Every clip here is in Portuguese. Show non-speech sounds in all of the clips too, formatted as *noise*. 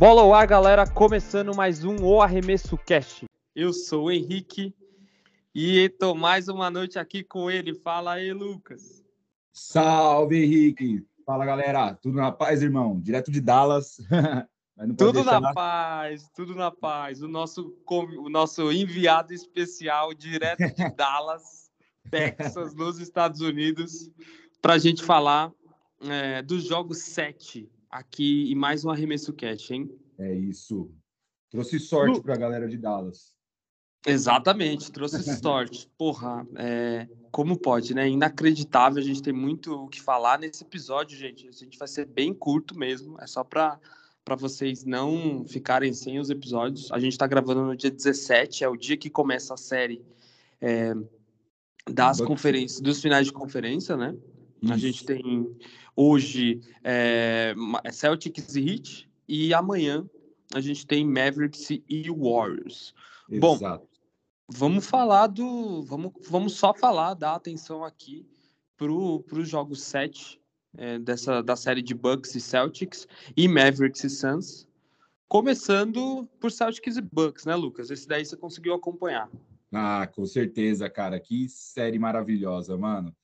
Bola ao ar, galera, começando mais um O Arremesso Cast. Eu sou o Henrique e tô mais uma noite aqui com ele. Fala aí, Lucas. Salve, Henrique. Fala, galera. Tudo na paz, irmão? Direto de Dallas. *laughs* tudo na paz, tudo na paz. O nosso, o nosso enviado especial direto de *laughs* Dallas, Texas, nos Estados Unidos, para a gente falar é, dos jogos 7 aqui e mais um arremesso cash, hein? É isso. Trouxe sorte para a galera de Dallas. Exatamente, trouxe *laughs* sorte. Porra, é, como pode, né? Inacreditável. A gente tem muito o que falar nesse episódio, gente. A gente vai ser bem curto mesmo. É só para para vocês não ficarem sem os episódios. A gente está gravando no dia 17, é o dia que começa a série é, das conferências, dos finais de conferência, né? Isso. A gente tem hoje é, Celtics e Heat e amanhã a gente tem Mavericks e Warriors. Exato. Bom, vamos falar do. Vamos, vamos só falar, dar atenção aqui para os jogos 7 é, dessa, da série de Bucks e Celtics e Mavericks e Suns. Começando por Celtics e Bucks, né, Lucas? Esse daí você conseguiu acompanhar. Ah, com certeza, cara. Que série maravilhosa, mano.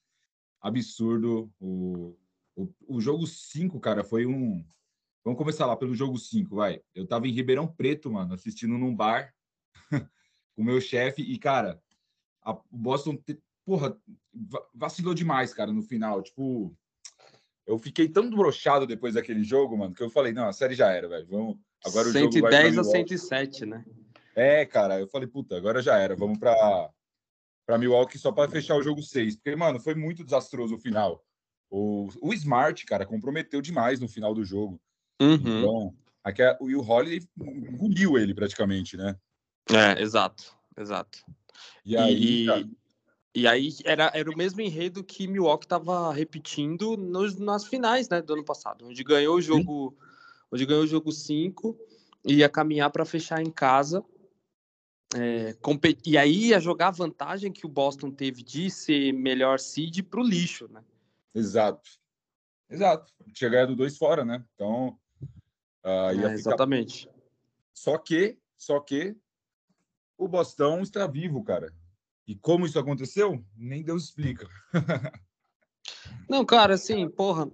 Absurdo. O, o, o jogo 5, cara, foi um. Vamos começar lá pelo jogo 5, vai. Eu tava em Ribeirão Preto, mano, assistindo num bar *laughs* com meu chefe e, cara, o Boston, porra, vacilou demais, cara, no final. Tipo, eu fiquei tão brochado depois daquele jogo, mano, que eu falei, não, a série já era, velho. Vamos. Agora o 110 jogo vai a 107, né? É, cara, eu falei, puta, agora já era. Vamos para para Milwaukee só para fechar o jogo 6. Porque, mano, foi muito desastroso o final. O, o Smart, cara, comprometeu demais no final do jogo. Uhum. Então, aqui, o Will Holiday engoliu ele praticamente, né? É, exato, exato. E aí, e, e aí era, era o mesmo enredo que Milwaukee estava repetindo nos, nas finais né, do ano passado, onde ganhou o jogo, Sim. onde ganhou o jogo 5 ia caminhar para fechar em casa. É, e aí ia jogar a vantagem que o Boston teve de ser melhor seed para o lixo, né? Exato. Exato. Tinha ganhado dois fora, né? Então. Uh, é, exatamente. Ficar... Só que, só que o Bostão está vivo, cara. E como isso aconteceu, nem Deus explica. *laughs* Não, cara, assim, porra.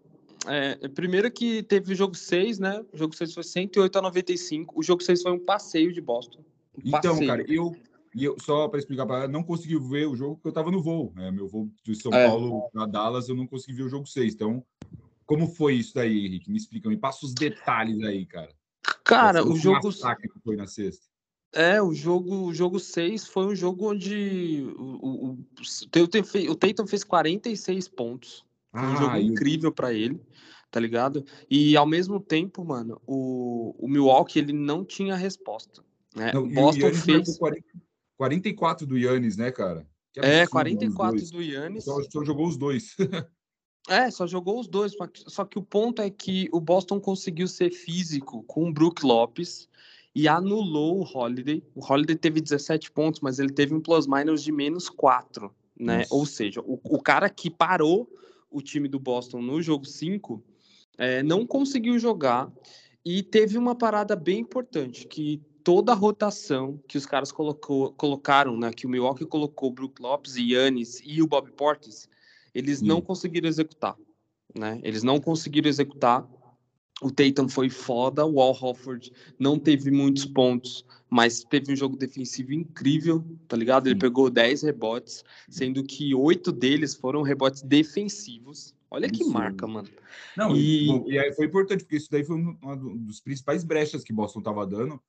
É, primeiro que teve o jogo 6, né? O jogo 6 foi 108 a 95. O jogo 6 foi um passeio de Boston. Um então, passeio. cara, eu, eu só para explicar para não consegui ver o jogo porque eu estava no voo. Né? Meu voo de São é. Paulo para Dallas, eu não consegui ver o jogo 6. Então, como foi isso daí, Henrique? Me explica, me passa os detalhes aí, cara. Cara, o jogo. que foi na sexta. É, o jogo, o jogo 6 foi um jogo onde o, o, o, o Tatum fez 46 pontos. Foi um ah, jogo incrível para ele, tá ligado? E ao mesmo tempo, mano, o, o Milwaukee ele não tinha resposta. Né? Não, Boston fez. 40, 44 do Yannis, né, cara? É, 44 do Yannis. Só, só jogou os dois. *laughs* É, só jogou os dois. Só que o ponto é que o Boston conseguiu ser físico com o Brook Lopes e anulou o Holiday. O Holiday teve 17 pontos, mas ele teve um plus-minus de menos 4, né? Nossa. Ou seja, o, o, cara que parou o time do Boston no jogo 5 é, não conseguiu jogar e teve uma parada bem importante, que toda a rotação que os caras colocou, colocaram, né, que o Milwaukee colocou o Brook Lopes, Yannis e o Bob Portis, eles Sim. não conseguiram executar, né? Eles não conseguiram executar o Tatum foi foda, o Al Hofford não teve muitos pontos, mas teve um jogo defensivo incrível, tá ligado? Ele pegou 10 rebotes, sendo que oito deles foram rebotes defensivos. Olha que marca, mano. Não, e... E aí foi importante, porque isso daí foi um, um dos principais brechas que Boston tava dando.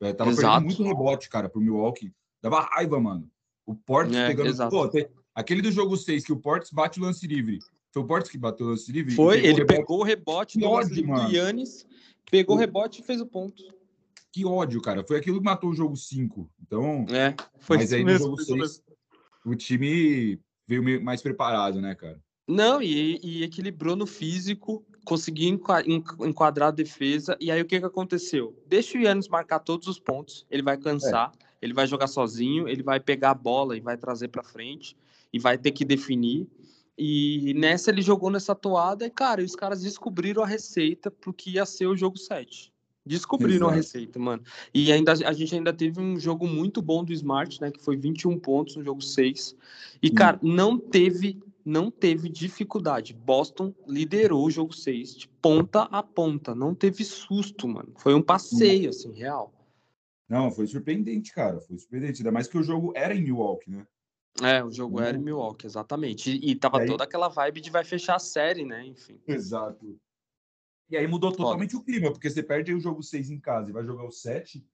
É, tava exato. perdendo muito rebote, cara, pro Milwaukee. Dava raiva, mano. O Portes é, pegando. Pô, aquele do jogo 6, que o Portes bate o lance livre. Foi o Portes que bateu o lance livre? Foi, ele pegou o rebote do, Yannis, pegou o rebote e fez o ponto. Que ódio, cara. Foi aquilo que matou o jogo 5. Então. É, foi mas aí no jogo 6, o time veio mais preparado, né, cara? Não, e, e equilibrou no físico, conseguiu enquadrar a defesa. E aí o que, que aconteceu? Deixa o Yannis marcar todos os pontos, ele vai cansar. É. ele vai jogar sozinho, ele vai pegar a bola e vai trazer para frente e vai ter que definir. E nessa ele jogou nessa toada e, cara, os caras descobriram a receita pro que ia ser o jogo 7. Descobriram Exato. a receita, mano. E ainda a gente ainda teve um jogo muito bom do Smart, né? Que foi 21 pontos no jogo 6. E, cara, não teve não teve dificuldade. Boston liderou o jogo 6 de ponta a ponta. Não teve susto, mano. Foi um passeio, assim, real. Não, foi surpreendente, cara. Foi surpreendente. Ainda mais que o jogo era em Milwaukee, né? É, o jogo era em uhum. Milwaukee, exatamente. E, e tava aí... toda aquela vibe de vai fechar a série, né? Enfim. Exato. E aí mudou totalmente Foda. o clima, porque você perde o jogo 6 em casa e vai jogar o 7.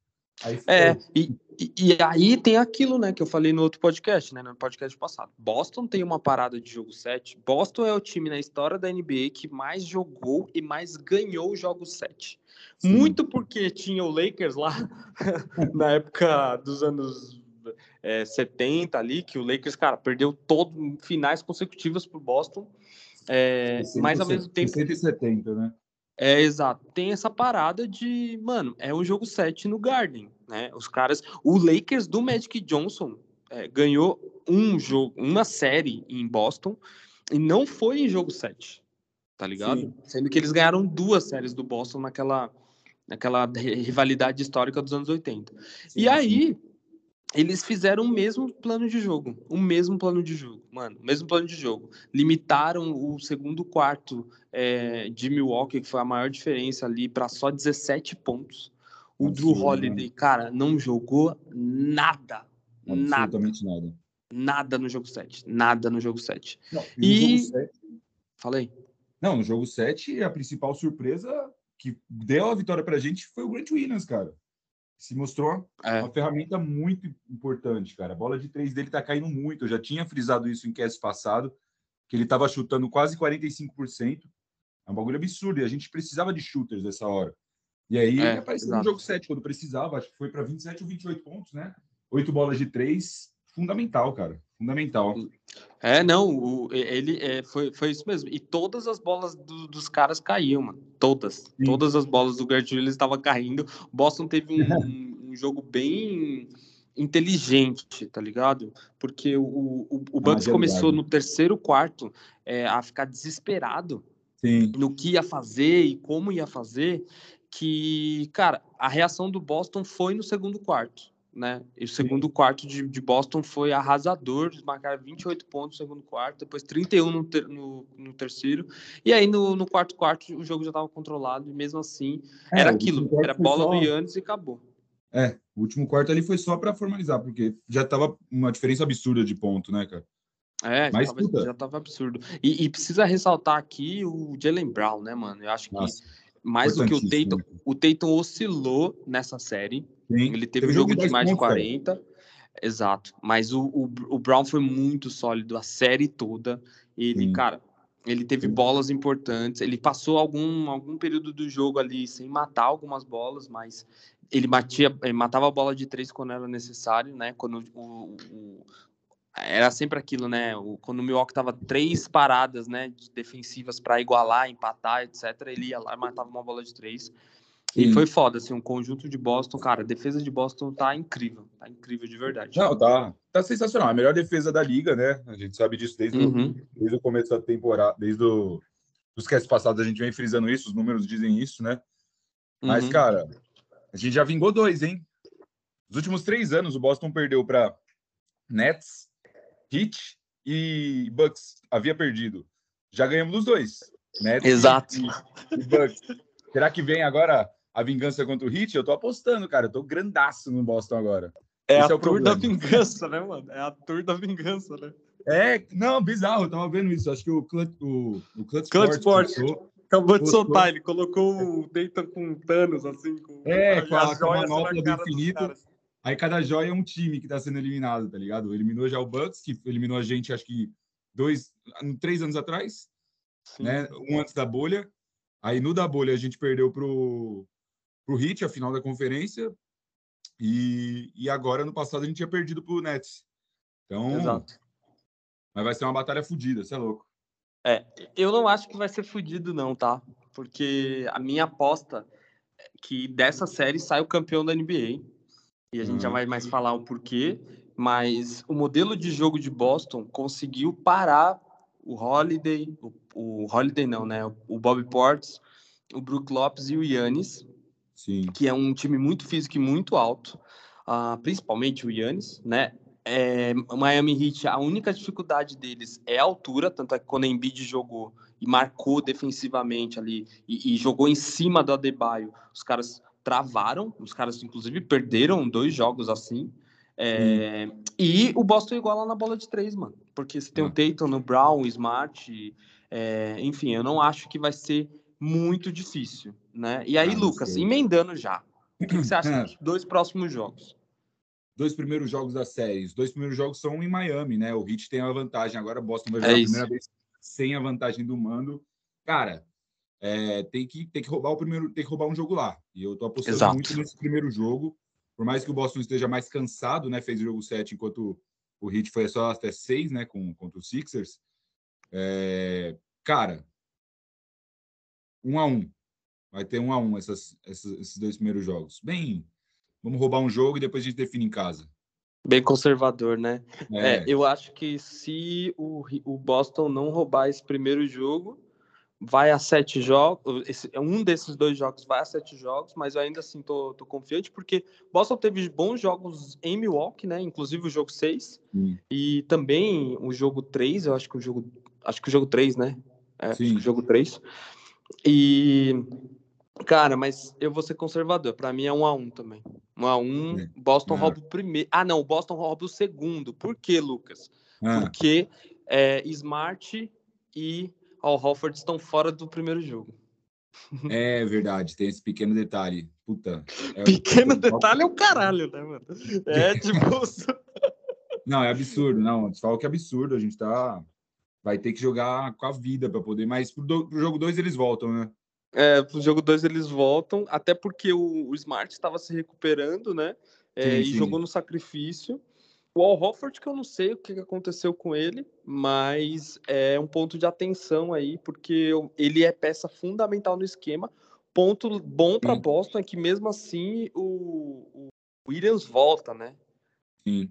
Aí é, e, e, e, aí tem aquilo, né, que eu falei no outro podcast, né, no podcast passado. Boston tem uma parada de jogo 7. Boston é o time na história da NBA que mais jogou e mais ganhou o jogo 7. Sim. Muito porque tinha o Lakers lá *laughs* na época dos anos é, 70 ali, que o Lakers, cara, perdeu todos finais consecutivas pro Boston. É, mas ao mesmo tempo. 170, né? É, exato. Tem essa parada de, mano, é um jogo 7 no Garden, né? Os caras. O Lakers do Magic Johnson é, ganhou um jogo, uma série em Boston e não foi em jogo 7, tá ligado? Sim. Sendo que eles ganharam duas séries do Boston naquela, naquela rivalidade histórica dos anos 80. Sim, e aí. Sim eles fizeram o mesmo plano de jogo, o mesmo plano de jogo, mano, o mesmo plano de jogo. Limitaram o segundo quarto é, de Milwaukee, que foi a maior diferença ali, para só 17 pontos. O Drew Holiday, cara, não jogou nada. Absolutamente nada. nada. Nada no jogo 7. Nada no jogo 7. Não, e. Jogo 7... Falei. Não, no jogo 7, a principal surpresa que deu a vitória pra gente foi o Grant Williams, cara se mostrou é. uma ferramenta muito importante, cara. A bola de três dele tá caindo muito. Eu já tinha frisado isso em cast passado, que ele tava chutando quase 45%. É um bagulho absurdo. E a gente precisava de shooters nessa hora. E aí é, apareceu exato. no jogo 7 quando precisava. Acho que foi para 27 ou 28 pontos, né? Oito bolas de três. Fundamental, cara. Fundamental. É, não, o, ele é, foi, foi isso mesmo. E todas as bolas do, dos caras caíam, mano. Todas. Sim. Todas as bolas do Gert Williams estavam caindo. Boston teve um, *laughs* um, um, jogo bem inteligente, tá ligado? Porque o, o, o Bucks ah, começou no terceiro quarto é, a ficar desesperado Sim. no que ia fazer e como ia fazer. Que, cara, a reação do Boston foi no segundo quarto né? E o segundo Sim. quarto de, de, Boston foi arrasador, eles marcaram 28 pontos no segundo quarto, depois 31 no, ter, no, no terceiro, e aí no, no, quarto quarto o jogo já estava controlado, e mesmo assim é, era aquilo, era bola só... do Yannis e acabou. É, o último quarto ali foi só para formalizar, porque já estava uma diferença absurda de ponto, né, cara? É, Mas, já, tava, já tava absurdo. E, e, precisa ressaltar aqui o Jalen Brown, né, mano? Eu acho que Nossa, mais do que o Tatum, o Tatum oscilou nessa série, Sim. Ele teve, teve um jogo de mais de 40. Cara. Exato. Mas o, o, o, Brown foi muito sólido a série toda. Ele, Sim. cara, ele teve Sim. bolas importantes. Ele passou algum, algum período do jogo ali sem matar algumas bolas, mas ele batia, ele matava a bola de três quando era necessário, né? Quando o, o era sempre aquilo, né? Quando o Milwaukee tava três paradas, né, defensivas para igualar, empatar, etc, ele ia lá e matava uma bola de três. E foi foda, assim, um conjunto de Boston, cara, a defesa de Boston tá incrível, tá incrível de verdade. Não, tá, tá sensacional, a melhor defesa da liga, né? A gente sabe disso desde, uhum. o, desde o começo da temporada, desde o, os castes passados a gente vem frisando isso, os números dizem isso, né? Mas, uhum. cara, a gente já vingou dois, hein? Nos últimos três anos, o Boston perdeu para Nets, Heat e Bucks. Havia perdido. Já ganhamos dos dois. Nets Exato. E, e Bucks. Será que vem agora a vingança contra o Heat, eu tô apostando, cara. Eu tô grandaço no Boston agora. É Esse a é tour da vingança, né, mano? É a tour da vingança, né? É, não, bizarro, eu tava vendo isso. Acho que o Clutch, o, o Clutch, Clutch Sport, Sport acabou de soltar, ele colocou o Dayton com Thanos, assim, com, é, com a, com a manopla do infinito. Aí cada joia é um time que tá sendo eliminado, tá ligado? Eliminou já o Bucks, que eliminou a gente, acho que dois, três anos atrás, Sim. né? Um antes da bolha. Aí no da bolha a gente perdeu pro, para o Heat, a final da conferência. E, e agora, no passado, a gente tinha perdido para o Nets. Então, Exato. mas vai ser uma batalha fodida, você é louco. É, eu não acho que vai ser fodido, não, tá? Porque a minha aposta é que dessa série sai o campeão da NBA. E a gente uhum. já vai mais falar o porquê, mas o modelo de jogo de Boston conseguiu parar o Holiday, o, o Holiday não, né? O Bob Portes, o Brook Lopes e o Yannis, Sim. que é um time muito físico e muito alto, uh, principalmente o Yannis, né? É, Miami Heat, a única dificuldade deles é a altura, tanto é que quando Embiid jogou e marcou defensivamente ali e, e jogou em cima do Adebayo, os caras travaram, os caras inclusive perderam dois jogos assim. É, e o Boston iguala na bola de três, mano. Porque você tem o ah. Tatum no Brown, o Smart, é, enfim, eu não acho que vai ser muito difícil, né? E aí, ah, Lucas, sei. emendando já, o que, você acha dos dois próximos jogos? Dois primeiros jogos da série. Os dois primeiros jogos são em Miami, né? O Heat tem a vantagem. Agora o Boston vai jogar é a primeira vez sem a vantagem do mando. Cara, é, tem, que, tem que roubar o primeiro, tem que roubar um jogo lá. E eu tô apostando Exato. muito nesse primeiro jogo. Por mais que o Boston esteja mais cansado, né? Fez o jogo 7, enquanto o Heat foi só até 6, né? Com, contra os Sixers. É, cara, um a um. Vai ter um a um essas, essas, esses dois primeiros jogos. Bem, vamos roubar um jogo e depois a gente define em casa. Bem conservador, né? É. É, eu acho que se o, o Boston não roubar esse primeiro jogo, vai a sete jogos. Esse, um desses dois jogos vai a sete jogos, mas eu ainda assim tô, tô confiante, porque Boston teve bons jogos em Milwaukee, né? Inclusive o jogo 6 hum. e também o jogo 3, eu acho que o jogo. Acho que o jogo 3, né? É, acho que o jogo 3. E. Cara, mas eu vou ser conservador. Para mim é um a um também. Um a um. É. Boston é. rouba o primeiro. Ah, não. Boston rouba o segundo. Por quê, Lucas? É. Porque é, Smart e Al Hofford estão fora do primeiro jogo. É verdade, tem esse pequeno detalhe. Puta. É pequeno detalhe é o caralho, né, mano? É *laughs* tipo. *laughs* não, é absurdo, não. Fala que é absurdo. A gente tá. Vai ter que jogar com a vida para poder. Mas pro, do... pro jogo 2 eles voltam, né? É, pro jogo 2 eles voltam, até porque o, o Smart estava se recuperando, né? É, sim, e sim. jogou no sacrifício. O Al Hofford, que eu não sei o que aconteceu com ele, mas é um ponto de atenção aí, porque ele é peça fundamental no esquema. Ponto bom para Boston é que mesmo assim o, o, Williams volta, né? Sim.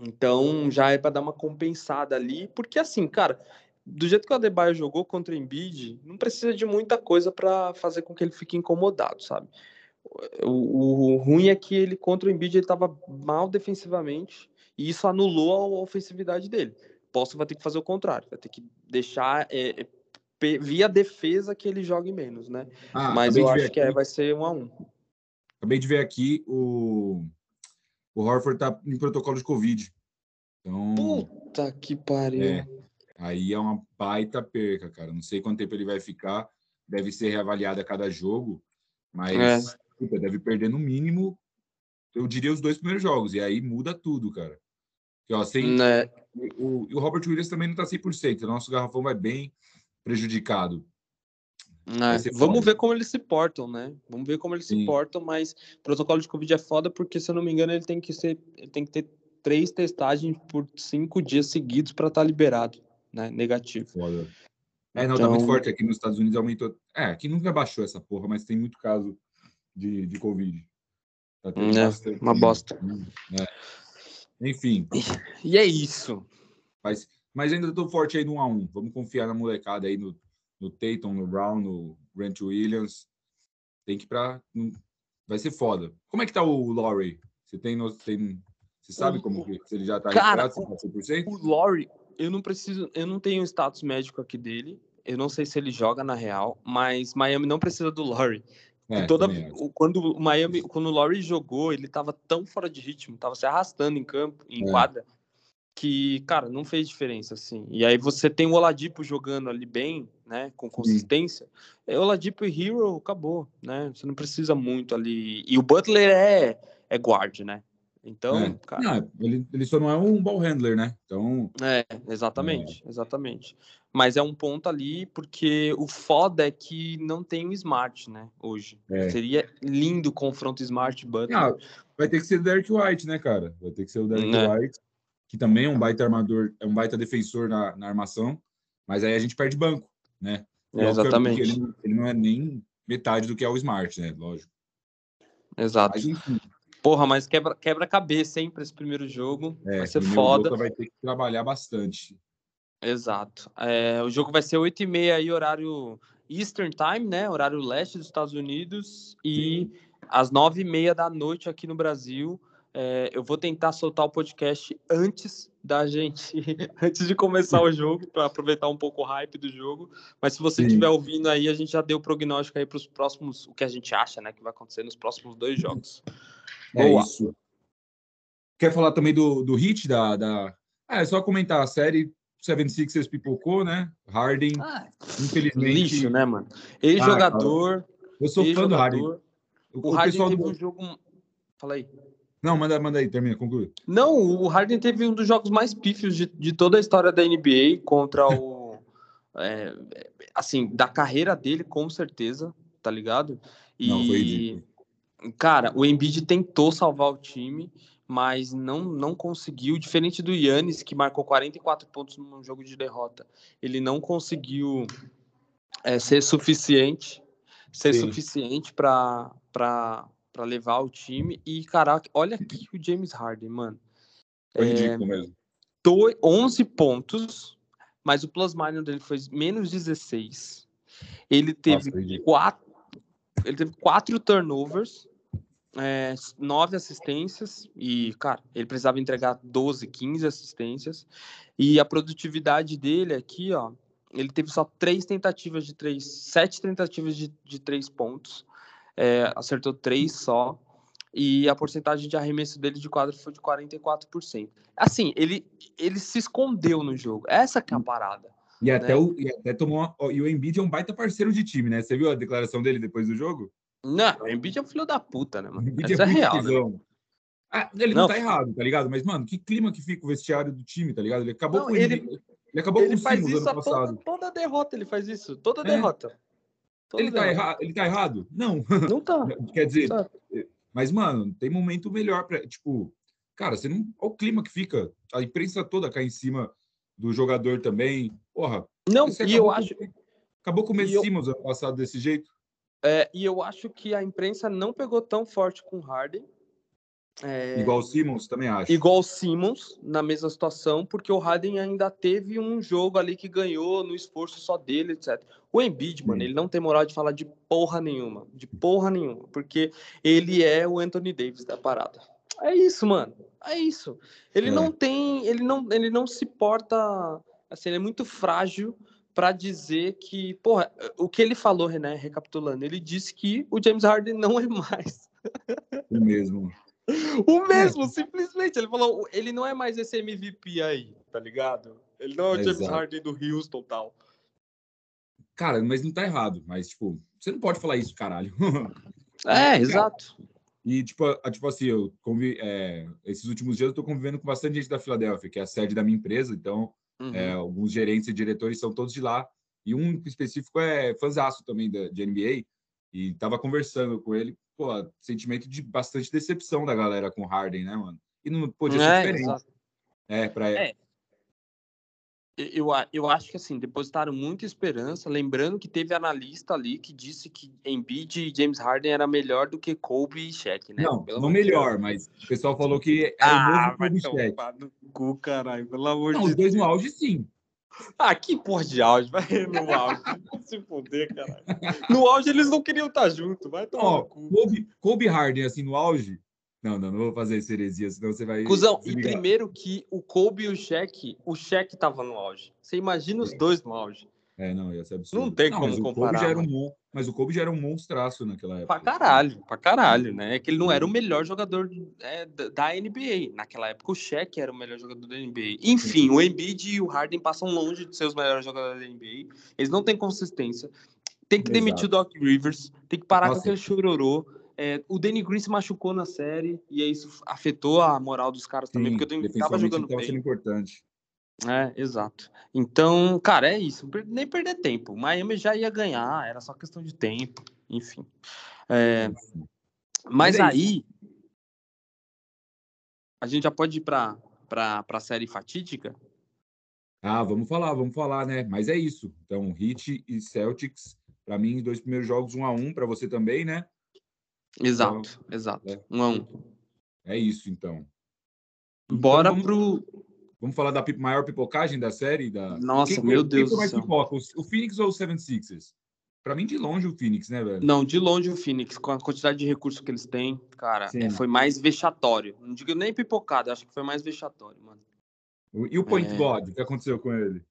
Então já é para dar uma compensada ali, porque assim, cara, do jeito que o Adebayo jogou contra o Embiid, não precisa de muita coisa para fazer com que ele fique incomodado, sabe? O, o, ruim é que ele contra o Embiid ele estava mal defensivamente e isso anulou a ofensividade dele. Boston vai ter que fazer o contrário, vai ter que deixar é, é via defesa que ele jogue menos, né? Ah, Mas eu acho que é, vai ser um a um. Acabei de ver aqui o o Horford tá em protocolo de Covid. Então, Puta que pariu. É, aí é uma baita perca, cara. Não sei quanto tempo ele vai ficar. Deve ser reavaliado a cada jogo, mas é. puta, deve perder no mínimo, eu diria, os dois primeiros jogos. E aí muda tudo, cara. Que, ó, sem, né? o, o Robert Williams também não está 100%. O nosso garrafão vai bem prejudicado. É, vamos ver como eles se portam, né? Vamos ver como eles Sim. se portam, mas protocolo de Covid é foda porque, se eu não me engano, ele tem que ser, tem que ter três testagens por cinco dias seguidos para estar tá liberado, né? Negativo. Foda. É, não, então... tá muito forte. Aqui nos Estados Unidos aumentou. É, aqui nunca baixou essa porra, mas tem muito caso de, de Covid. Tá é, uma bosta. É. Enfim. E é isso. Mas, mas ainda tô forte aí no 1x1. Vamos confiar na molecada aí, no, no Tatum, no Brown, no Grant Williams. Tem que ir pra. Vai ser foda. Como é que tá o Laurie? Você tem. tem você sabe o, como que se ele já tá cara, recuperado, 100%? O, o Laurie, eu não preciso. Eu não tenho status médico aqui dele. Eu não sei se ele joga na real, mas Miami não precisa do Laurie. É, toda, quando o Miami, quando o Laurie jogou, ele tava tão fora de ritmo, tava se arrastando em campo, em é. quadra, que, cara, não fez diferença, assim. E aí você tem o Oladipo jogando ali bem, né, com consistência. É Oladipo e Hero, acabou, né? Você não precisa muito ali. E o Butler é, é guard, né? Então, é. cara... Não, ele, ele só não é um ball handler, né? Então... É, exatamente, é. exatamente. Mas é um ponto ali, porque o foda é que não tem o Smart, né, hoje. É. Seria lindo o confronto Smart Butler. Ah, vai ter que ser o Derek White, né, cara? Vai ter que ser o Derek é. White, que também é um baita armador, é um baita defensor na, na armação, mas aí a gente perde banco, né? É, exatamente. Ele, ele, não é nem metade do que é o Smart, né? Lógico. Exato. Mas, enfim, Porra, mas quebra, quebra cabeça, hein, para esse primeiro jogo. É, vai ser foda. vai ter que trabalhar bastante. Exato. É, o jogo vai ser 8h30 aí, horário Eastern Time, né? Horário leste dos Estados Unidos. E Sim. às 9h30 da noite aqui no Brasil. É, eu vou tentar soltar o podcast antes da gente, *laughs* antes de começar o jogo, para aproveitar um pouco o hype do jogo. Mas se você estiver ouvindo aí, a gente já deu o prognóstico aí para os próximos, o que a gente acha, né, que vai acontecer nos próximos dois jogos. É Boa. isso. Quer falar também do, do hit da, da... Ah, é só comentar a série 76ers pipocou, né? Harden, ah, infelizmente. Lixo, né, mano? Ex-jogador. Ah, eu sou fã do Harden. O, o Harden teve do... um jogo. Fala aí. Não, manda, manda aí, termina, conclui. Não, o Harden teve um dos jogos mais pífios de, de toda a história da NBA contra o. *laughs* é, assim, da carreira dele, com certeza, tá ligado? E, Não, foi ridículo. Cara, o Embiid tentou salvar o time, mas não, não conseguiu. Diferente do Yannis, que marcou 44 pontos num jogo de derrota, ele não conseguiu é, ser suficiente, ser Sim. suficiente para para levar o time. E, caraca, olha aqui o James Harden, mano. Foi ridículo é, mesmo. 11 pontos, mas o plus minus dele foi menos 16. Ele teve Nossa, quatro, ele teve quatro turnovers, é, nove assistências e, cara, ele precisava entregar 12, 15 assistências. E a produtividade dele aqui, ó, ele teve só três tentativas de três, sete tentativas de, de três pontos é, acertou três só, e a porcentagem de arremesso dele de quadro foi de 44%. Assim, ele, ele se escondeu no jogo. Essa que é a hum. parada. E até, né? o, e até tomou. Uma, e o Embiid é um baita parceiro de time, né? Você viu a declaração dele depois do jogo? Não, o Embiid é um filho da puta, né, mano? Embiid Essa é, é real. Né? Ah, ele não, não tá errado, tá ligado? Mas, mano, que clima que fica o vestiário do time, tá ligado? Ele acabou não, com ele. Ele acabou ele com faz isso ano passado. Toda, toda derrota ele faz isso. Toda é. derrota ele tá, erra... ele tá errado? Não. Não tá. *laughs* Quer dizer, tá. mas, mano, tem momento melhor para Tipo, cara, você não. Olha o clima que fica. A imprensa toda cai em cima do jogador também. Porra. Não, e eu acho. Acabou com o Messi eu... ano passado desse jeito. É, e eu acho que a imprensa não pegou tão forte com o Harden é... Igual o Simmons, também acho. Igual o Simmons, na mesma situação, porque o Harden ainda teve um jogo ali que ganhou no esforço só dele, etc. O Embiid, mano, ele não tem moral de falar de porra nenhuma, de porra nenhuma, porque ele é o Anthony Davis da parada. É isso, mano. É isso. Ele é. não tem, ele não, ele não se porta, assim, ele é muito frágil para dizer que, porra, o que ele falou, René, recapitulando, ele disse que o James Harden não é mais. O mesmo. *laughs* O mesmo, simplesmente. Ele falou, ele não é mais esse MVP aí, tá ligado? Ele não é o Exato. James Harden do Houston tal. Cara, mas não tá errado. Mas, tipo, você não pode falar isso, caralho. *laughs* É, exato. E, tipo, tipo assim, eu conviv... É, esses últimos dias eu tô convivendo com bastante gente da Filadélfia, que é a sede da minha empresa, então uhum. é, alguns gerentes e diretores são todos de lá. E um específico é fãzaço também da, de NBA, e tava conversando com ele, pô, sentimento de bastante decepção da galera com Harden, né, mano? E não podia ser é, diferente. Exato. É, para é. Eu, eu acho que assim, depositaram muita esperança, lembrando que teve analista ali que disse que Embiid e James Harden era melhor do que Kobe e Shaq, né? Não, pelo não melhor, mas o pessoal falou que era ah, o novo Kobe e Shaq. No cu, caralho, pelo amor não, de Deus. Os dois no auge, sim. Ah, que porra de auge, vai *laughs* no auge. *laughs* Se fuder, caralho. No auge eles não queriam estar junto, vai tomar Ó, Kobe, Kobe Harden, assim, no auge. Não, não, não vou fazer essa heresia, senão você vai. Cusão, e primeiro que o Kobe e o Shaq, o Shaq tava no auge. Você imagina os dois no auge. É, não, ia ser absurdo. Não tem não, como comparar. já era um, mas o Kobe já era um monstraço naquela época. Pra caralho, pra caralho, né? É que ele não era o melhor jogador é, da NBA. Naquela época, o Shaq era o melhor jogador da NBA. Enfim, o Embiid e o Harden passam longe de ser os melhores jogadores da NBA. Eles não têm consistência. Tem que Exato. demitir o Doc Rivers, tem que parar Nossa. com aquele chororô. É, o Danny Green se machucou na série e isso afetou a moral dos caras também, Sim, porque o Danny tava jogando bem. Importante. É, exato. Então, cara, é isso. Nem perder tempo. Miami já ia ganhar, era só questão de tempo. Enfim. É, mas, é aí. A gente já pode ir para a série fatídica? Ah, vamos falar, vamos falar, né? Mas é isso. Então, Heat e Celtics, para mim, dois primeiros jogos, um a um, para você também, né? Exato, então, exato. É. Um a um. É isso, então. Bora então, vamos, pro. Vamos falar da maior pipocagem da série? Da... Nossa, quem, meu Deus quem do céu. Pipoca? O Phoenix ou o Seven Sixers? Pra mim, de longe, o Phoenix, né, velho? Não, de longe o Phoenix, com a quantidade de recursos que eles têm, cara, é, foi mais vexatório. Não digo nem pipocado, acho que foi mais vexatório, mano. E o Point é... God, o que aconteceu com ele?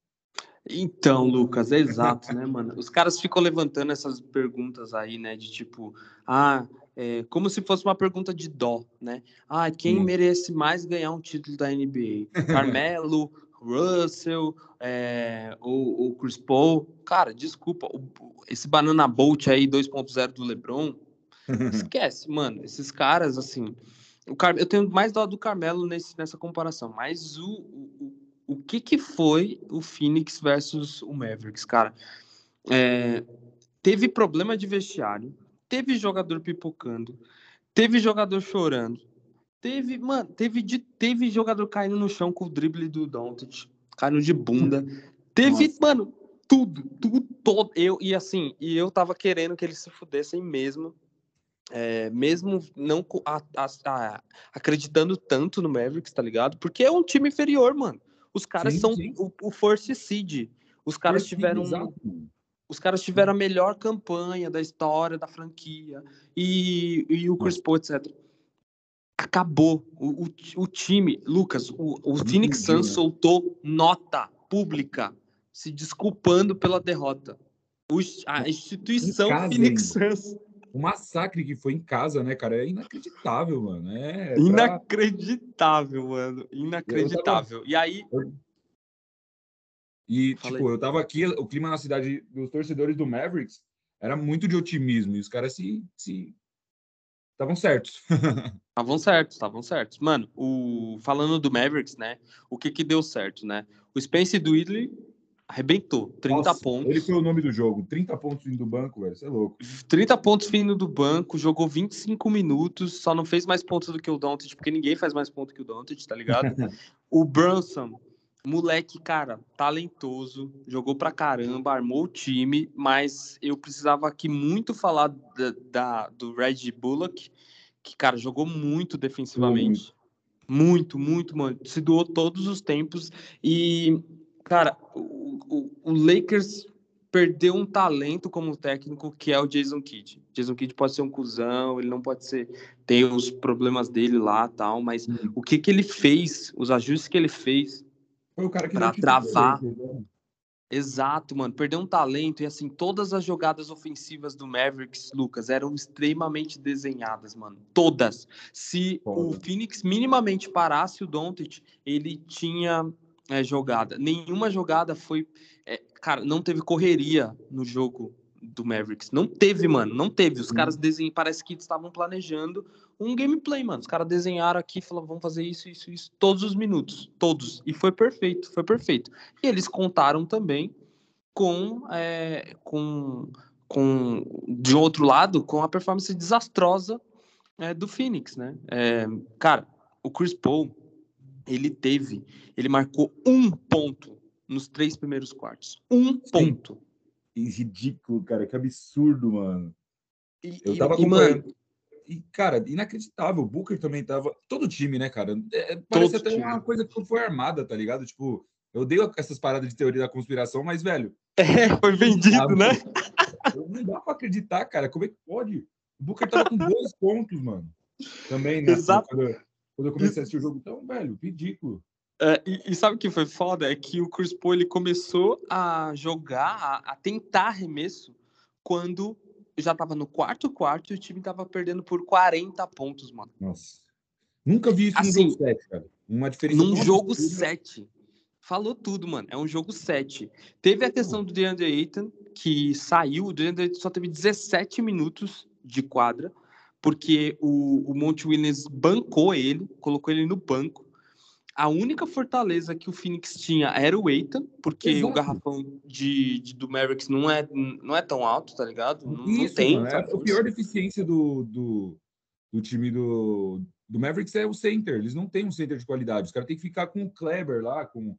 Então, Lucas, é exato, né, mano? Os caras ficam levantando essas perguntas aí, né, de tipo, ah, é, como se fosse uma pergunta de dó, né? Ah, quem hum. merece mais ganhar um título da NBA? *laughs* Carmelo, Russell, é, o, o Chris Paul. Cara, desculpa, o, esse Banana Bolt aí 2.0 do LeBron, *laughs* esquece, mano. Esses caras, assim. O Car... Eu tenho mais dó do Carmelo nesse, nessa comparação, mas o, o, o que, que foi o Phoenix versus o Mavericks, cara? É, teve problema de vestiário, teve jogador pipocando, teve jogador chorando, teve, mano, teve, de, teve jogador caindo no chão com o drible do Doncic, caindo de bunda, teve, Nossa. mano, tudo, tudo, todo, eu, e assim, e eu tava querendo que eles se fudessem mesmo, é, mesmo não a, a, a, acreditando tanto no Mavericks, tá ligado? Porque é um time inferior, mano. Os caras sim, são sim. O, o Force Seed. Os caras tiveram. Os caras tiveram a melhor campanha da história da franquia. E, e o Chris Paul, etc. Acabou. O, o, o time, Lucas, o, o Phoenix Suns né? soltou nota pública se desculpando pela derrota. O, a instituição Phoenix Suns o massacre que foi em casa, né, cara? É inacreditável, mano. É pra... Inacreditável, mano. Inacreditável. Tava... E aí. E, Falei. tipo, eu tava aqui, o clima na cidade dos torcedores do Mavericks era muito de otimismo. E os caras se. se... Estavam certos. *laughs* Estavam certos, estavam certos. Mano, o... falando do Mavericks, né? O que que deu certo, né? O Spence Dwidley arrebentou. 30 Nossa, pontos. Ele foi o nome do jogo. 30 pontos vindo do banco, velho. Você é louco. 30 pontos vindo do banco, jogou 25 minutos, só não fez mais pontos do que o Doncic, porque ninguém faz mais pontos que o Doncic, tá ligado? *laughs* o Brunson, moleque, cara, talentoso, jogou pra caramba, armou o time, mas eu precisava aqui muito falar da, da do Red Bullock, que, cara, jogou muito defensivamente. Muito, muito, mano. Se doou todos os tempos. E Cara, o, o, o, Lakers perdeu um talento como técnico que é o Jason Kidd. Jason Kidd pode ser um cuzão, ele não pode ser tem os problemas dele lá, tal, mas hum. o que que ele fez, os ajustes que ele fez para travar né? Exato, mano. Perdeu um talento e assim, todas as jogadas ofensivas do Mavericks, Lucas, eram extremamente desenhadas, mano. Todas. Se Foda. o Phoenix minimamente parasse o Doncic, ele tinha é, jogada. Nenhuma jogada foi. É, cara, não teve correria no jogo do Mavericks. Não teve, mano. Não teve. Os caras desenham. Parece que estavam planejando um gameplay, mano. Os caras desenharam aqui e falaram, vamos fazer isso, isso, isso, todos os minutos. Todos. E foi perfeito, foi perfeito. E eles contaram também com. É, com, com de outro lado, com a performance desastrosa é, do Phoenix, né? É, cara, o Chris Paul ele teve, ele marcou um ponto nos três primeiros quartos. Um Sim. ponto. Ridículo, cara, que absurdo, mano. E, eu tava e, acompanhando. Mano, e, cara, inacreditável. O Booker também tava. Todo time, né, cara? É, parece até time. uma coisa que foi armada, tá ligado? Tipo, eu odeio essas paradas de teoria da conspiração, mas, velho. É, foi vendido, sabe? né? Não dá pra acreditar, cara. Como é que pode? O Booker tava com dois pontos, mano. Também, né? Exato. Quando, quando eu comecei a assistir o jogo, tão velho, ridículo. É, e, e, sabe o que foi foda? É que o Chris Paul ele começou a jogar, a, a tentar arremesso, quando já tava no quarto quarto e o time tava perdendo por 40 pontos, mano. Nossa. Nunca vi isso assim, no jogo 7, cara. Uma diferença. Num jogo 7. Falou tudo, mano. É um jogo 7. Teve a questão do DeAndre Ayton, que saiu. O DeAndre Ayton só teve 17 minutos de quadra porque o, o Monte Williams bancou ele, colocou ele no banco. A única fortaleza que o Phoenix tinha era o Eitan, porque Exato. o garrafão de, de, do Mavericks não é, não é tão alto, tá ligado? Não, Isso, não tem. Mano, é a pior deficiência do, do, do, time do, do Mavericks é o center. Eles não têm um center de qualidade. Os caras têm que ficar com o Kleber lá, com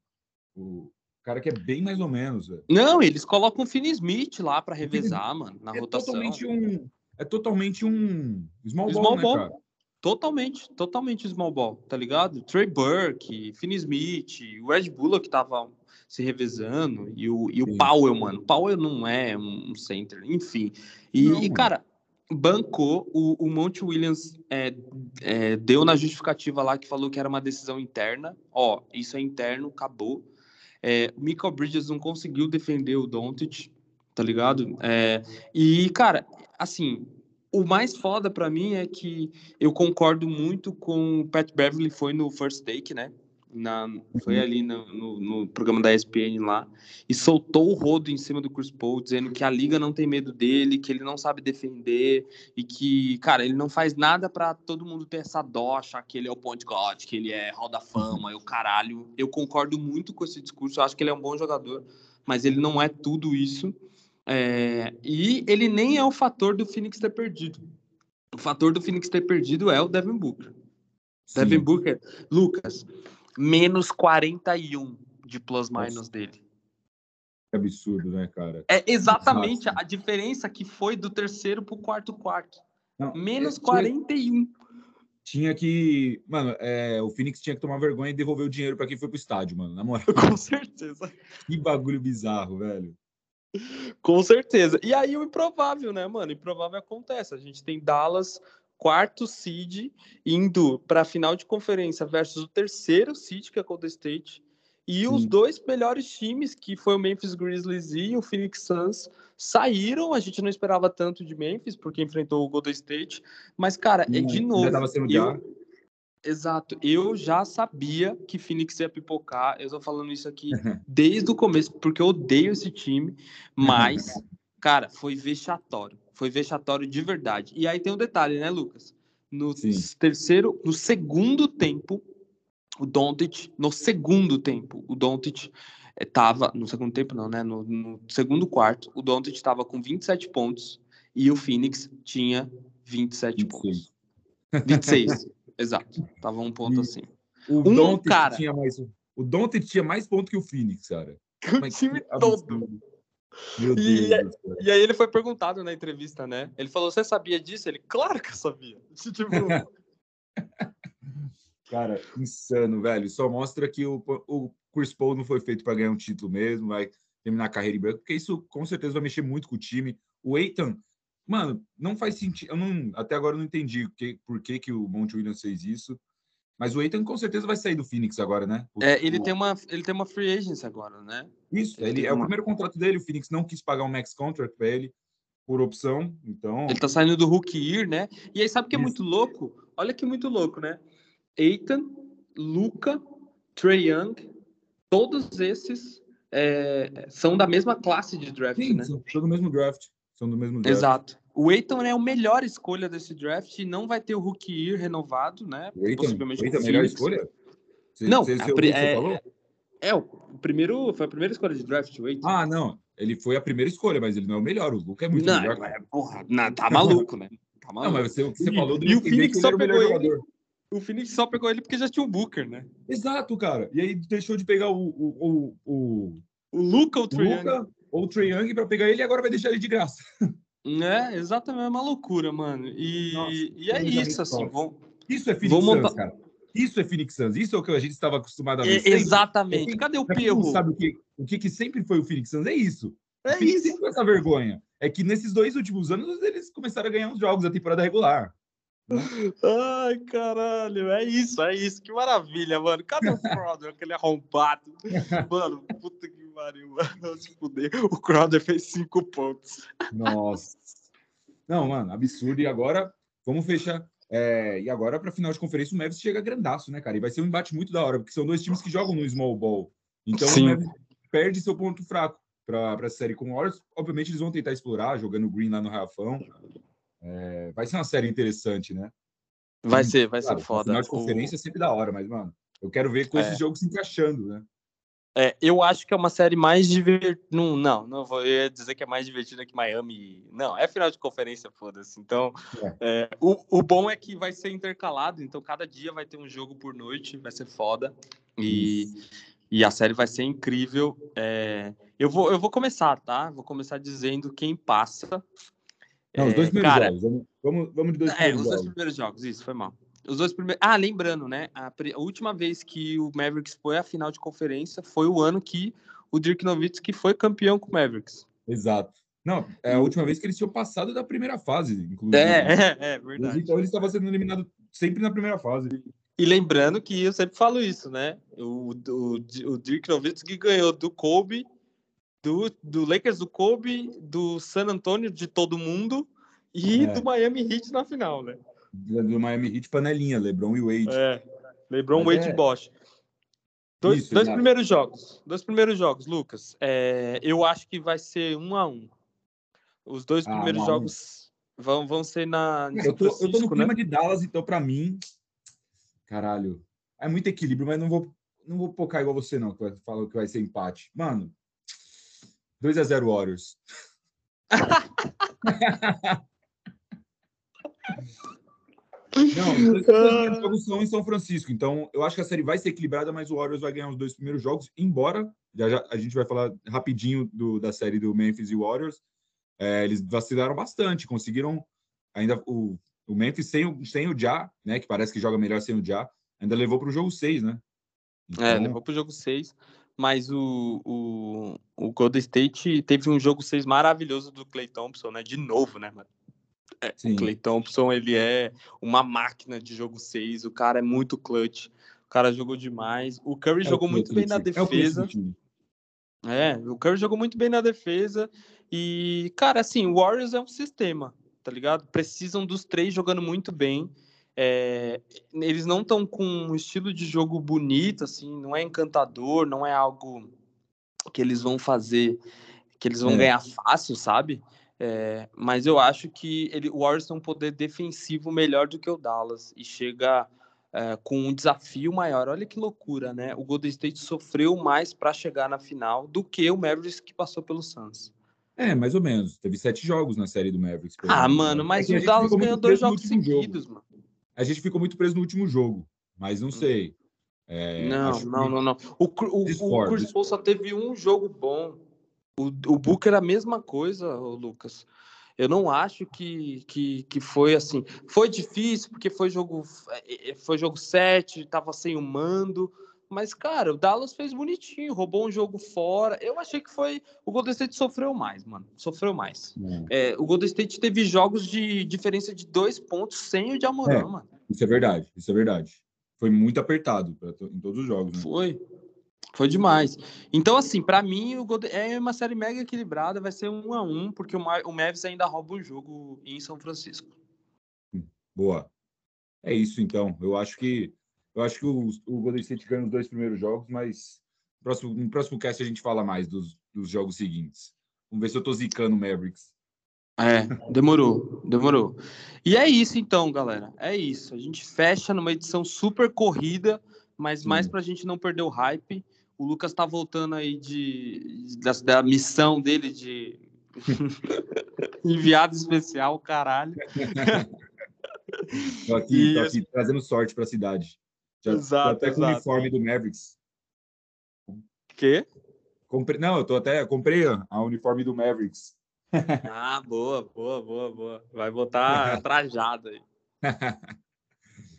o cara que é bem mais ou menos. Véio. Não, eles colocam o Finney Smith lá para revezar, mano, na é rotação. Totalmente um é totalmente um small, small ball, né, ball. Totalmente, totalmente small ball, tá ligado? Trey Burke, Finney Smith, o Red Bullock tava se revezando, e o, e o Powell, mano. Powell não é um center, enfim. E, não, e cara, bancou, o, o Monte Williams é, é, deu na justificativa lá que falou que era uma decisão interna. Ó, isso é interno, acabou. É, o Michael Bridges não conseguiu defender o Doncic, tá ligado? É, e, cara, assim, o mais foda para mim é que eu concordo muito com o Pat Beverly foi no First Take, né? Na, foi uhum. ali no, no, no, programa da ESPN lá e soltou o rodo em cima do Chris Paul, dizendo que a liga não tem medo dele, que ele não sabe defender e que, cara, ele não faz nada para todo mundo ter essa dó, achar que ele é o point guard, que ele é hall da fama, e o caralho. Eu concordo muito com esse discurso, eu acho que ele é um bom jogador, mas ele não é tudo isso. É, e ele nem é o fator do Phoenix ter perdido. O fator do Phoenix ter perdido é o Devin Booker. Sim. Devin Booker, Lucas, menos 41 de plus-minus dele. É absurdo, né, cara? É exatamente Nossa. a diferença que foi do terceiro pro quarto quarto. Não, menos é, 41. Tinha que. Mano, é, o Phoenix tinha que tomar vergonha e devolver o dinheiro para quem foi pro estádio, mano. Na moral. *laughs* Com certeza. Que bagulho bizarro, velho. Com certeza. E aí o improvável, né, mano? Improvável acontece. A gente tem Dallas, quarto seed, indo para a final de conferência versus o terceiro seed, que é Golden State. E Sim. os dois melhores times, que foi o Memphis Grizzlies e o Phoenix Suns, saíram. A gente não esperava tanto de Memphis, porque enfrentou o Golden State. Mas, cara, é de novo. Já sendo eu, Exato. Eu já sabia que Phoenix ia pipocar. Eu tô falando isso aqui desde o começo, porque eu odeio esse time. Mas, cara, foi vexatório. Foi vexatório de verdade. E aí tem um detalhe, né, Lucas? No Sim. terceiro, no segundo tempo, o Doncic, no segundo tempo, o Doncic estava, no segundo tempo não, né, no, no segundo quarto, o Doncic estava com 27 pontos e o Phoenix tinha 27 26. pontos. 26. *laughs* Exato. Tava um ponto e assim. O um Doncic cara... tinha mais o Doncic tinha mais pontos que o Phoenix, cara. O Mas time todo. Meu e, Deus. E, aí ele foi perguntado na entrevista, né? Ele falou: "Você sabia disso?" Ele: "Claro que eu sabia." *laughs* Tipo... *laughs* cara, insano, velho. Só mostra que o, o Chris Paul não foi feito para ganhar um título mesmo, vai terminar a carreira em branco, porque isso com certeza vai mexer muito com o time. O Eitan Mano, não faz sentido. Eu não, até agora eu não entendi que, por que, que o Monte Williams fez isso. Mas o Eitan com certeza vai sair do Phoenix agora, né? O, é, ele, o... tem uma, ele tem uma free agency agora, né? Isso, ele, ele é uma... o primeiro contrato dele. O Phoenix não quis pagar um max contract para ele por opção, então. Ele tá saindo do rookie né? E aí, sabe o que é muito louco? Olha que muito louco, né? Eitan, Luca, Trey Young, todos esses é, são da mesma classe de draft, Sim, né? São do mesmo draft. São do mesmo draft. Exato. O Eitan é a melhor escolha desse draft e não vai ter o rookie renovado, né? O Eitan, Possivelmente o Eitan é a melhor escolha? Você, não, você, você, é, falou? é, o primeiro, foi a primeira escolha de draft, o Eitan. Ah, não. Ele foi a primeira escolha, mas ele não é o melhor. O Luca é muito não, melhor. É, porra, não, tá maluco, né? Tá maluco. Não, mas você, você falou do e o Phoenix só pegou ele. Jogador. O Phoenix só pegou ele porque já tinha um Booker, né? Exato, cara. E aí deixou de pegar o. O, o, o, o Luca ou o Trae Young? Ou o Trae Young pra pegar ele e agora vai deixar ele de graça. *laughs* É, exatamente, é uma loucura, mano. E, Nossa, e é isso, assim. Vão, isso é Phoenix Suns, montar... cara. Isso é Phoenix Suns. Isso é o que a gente estava acostumado a ver. É, exatamente. Cadê o perro? sabe o que, o que, que sempre foi o Phoenix Suns? É isso. É isso. Sempre essa vergonha. É que nesses dois últimos anos eles começaram a ganhar uns jogos da temporada regular. *laughs* Ai, caralho, é isso, é isso. Que maravilha, mano. Cadê o Crowder, *laughs* aquele arrombado? Mano, puta que pariu, *laughs* mano. Se fuder. O Crowder fez cinco pontos. Nossa. Não, mano, absurdo. E agora, vamos fechar. É, e agora, para final de conferência, o Mavis chega grandaço, né, cara? E vai ser um embate muito da hora, porque são dois times que jogam no small ball. Então, Sim. o Mavis perde seu ponto fraco para a série com o Warriors. Obviamente, eles vão tentar explorar, jogando o Green lá no Rafão. É, vai ser uma série interessante, né? Vai ser, vai claro, ser foda. Final de conferência o... é sempre da hora, mas, mano, eu quero ver com é. esses jogos se encaixando, né? É, eu acho que é uma série mais divertida. Não, não, não vou dizer que é mais divertida que Miami. Não, é final de conferência, foda-se. Então, é. É, o, o bom é que vai ser intercalado, então cada dia vai ter um jogo por noite, vai ser foda. E, e a série vai ser incrível. É, eu, vou, eu vou começar, tá? Vou começar dizendo quem passa. Não, os dois é, primeiros cara, jogos. Vamos, vamos, vamos de dois é, primeiros os dois primeiros jogos, isso, foi mal. Os dois primeiros. Ah, lembrando, né? A, a, última vez que o Mavericks foi à final de conferência foi o ano que o Dirk Nowitzki foi campeão com o Mavericks. Exato. Não, é a última vez que eles tinham passado da primeira fase, inclusive. É, *laughs* é, é verdade. Então ele estava sendo eliminado sempre na primeira fase. E lembrando que eu sempre falo isso, né? O, o, o Dirk Nowitzki ganhou do Kobe, do, do Lakers do Kobe, do San Antonio de todo mundo e é. do Miami Heat na final, né? Do Miami Heat panelinha, LeBron e Wade. É, LeBron, Mas Wade é... e Bosch. Dois, Isso, dois primeiros jogos. Dois primeiros jogos, Lucas. É, eu acho que vai ser um a um. Os dois ah, primeiros jogos vão, vão ser na. Eu tô, eu tô no clima né? de Dallas, então, para mim, caralho, é muito equilíbrio, mas não vou, não vou focar igual você, não, que fala que vai ser empate. Mano, 2 a 0 Warriors. *laughs* *laughs* Não, *laughs* os jogos são em São Francisco, então eu acho que a série vai ser equilibrada, mas o Warriors vai ganhar os dois primeiros jogos, embora já, já a gente vai falar rapidinho do, da série do Memphis e Warriors. É, eles vacilaram bastante, conseguiram ainda o, o Memphis sem o, sem o Ja, né? Que parece que joga melhor sem o Ja, ainda levou para o jogo 6, né? É, então... É, levou para o jogo 6, mas o, o, o Golden State teve um jogo 6 maravilhoso do Clay Thompson, né? De novo, né, mano? É, o Clay Thompson, ele é uma máquina de jogo 6, o cara é muito clutch, o cara jogou demais. O Curry é jogou o muito bem na defesa. É, o Curry jogou muito bem na defesa. E, cara, assim, o Warriors é um sistema, tá ligado? Precisam dos três jogando muito bem. É, eles não estão com um estilo de jogo bonito, assim, não é encantador, não é algo que eles vão fazer, que eles vão é. ganhar fácil, sabe? É, mas eu acho que ele, o Warriors tem um poder defensivo melhor do que o Dallas e chega é, com um desafio maior. Olha que loucura, né? O Golden State sofreu mais para chegar na final do que o Mavericks que passou pelo Suns. É, mais ou menos. Teve sete jogos na série do Mavericks. Ah, mano, mas é o Dallas ganhou dois jogos seguidos, jogo. mano. A gente ficou muito preso no último jogo, mas não hum. sei. É, não, não, não, não. O, o, o Chris Paul só teve um jogo bom o, o Booker a mesma coisa, Lucas. Eu não acho que, que, que foi assim. Foi difícil, porque foi jogo é, é, foi jogo 7, tava sem o mando. Mas, cara, o Dallas fez bonitinho, roubou um jogo fora. Eu achei que foi. O Golden State sofreu mais, mano. Sofreu mais. É. É, o Golden State teve jogos de diferença de dois pontos sem o de Amorã, é, mano. Isso é verdade, isso é verdade. Foi muito apertado pra, em todos os jogos, né? Foi. Foi demais. Então, assim, para mim, o é uma série mega equilibrada, vai ser um a um, porque o, Ma... o Mavis ainda rouba um jogo em São Francisco. Boa. É isso, então. Eu acho que eu acho que o, o Golden State ganha os dois primeiros jogos, mas no próximo, no próximo cast a gente fala mais dos, dos jogos seguintes. Vamos ver se eu tô zicando o Mavericks. É, demorou, demorou. E é isso então, galera. É isso. A gente fecha numa edição super corrida, mas Sim. mais para a gente não perder o hype. O Lucas tá voltando aí de, da, da missão dele de *laughs* enviado especial, caralho. tô aqui, tô aqui trazendo sorte para a cidade. Já, exato, até com o uniforme do Mavericks. Quê? Comprei, não, eu tô até comprei a uniforme do Mavericks. *laughs* ah, boa, boa, boa, boa. Vai botar *laughs* trajado aí.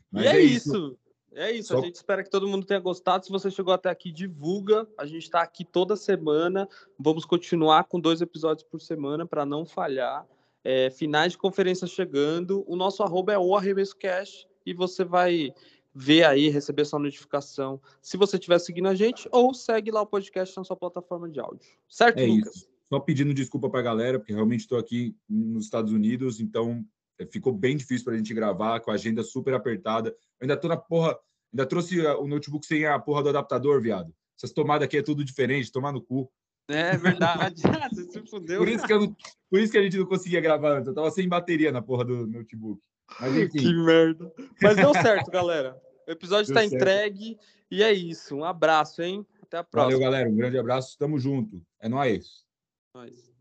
Mas e é, é isso. isso. É isso, Só... a gente espera que todo mundo tenha gostado. Se você chegou até aqui, divulga. A gente está aqui toda semana. Vamos continuar com dois episódios por semana para não falhar. É, finais de conferência chegando. O nosso arroba é o Arremesso Cash e você vai ver aí, receber sua notificação se você estiver seguindo a gente ou segue lá o podcast na sua plataforma de áudio. Certo, é Lucas? Isso. Só pedindo desculpa para a galera, porque realmente estou aqui nos Estados Unidos, então ficou bem difícil para a gente gravar, com a agenda super apertada. Eu ainda tô na porra, ainda trouxe o notebook sem a porra do adaptador, viado. Essas tomadas aqui é tudo diferente, tomar no cu. É verdade, *laughs* você se fudeu. Por isso, que eu, por isso que a gente não conseguia gravar antes. Eu tava sem bateria na porra do notebook. Mas, enfim. Que merda. Mas deu certo, galera. O episódio está entregue e é isso. Um abraço, hein? Até a próxima. Valeu, galera. Um grande abraço. Tamo junto. É nóis. Nóis.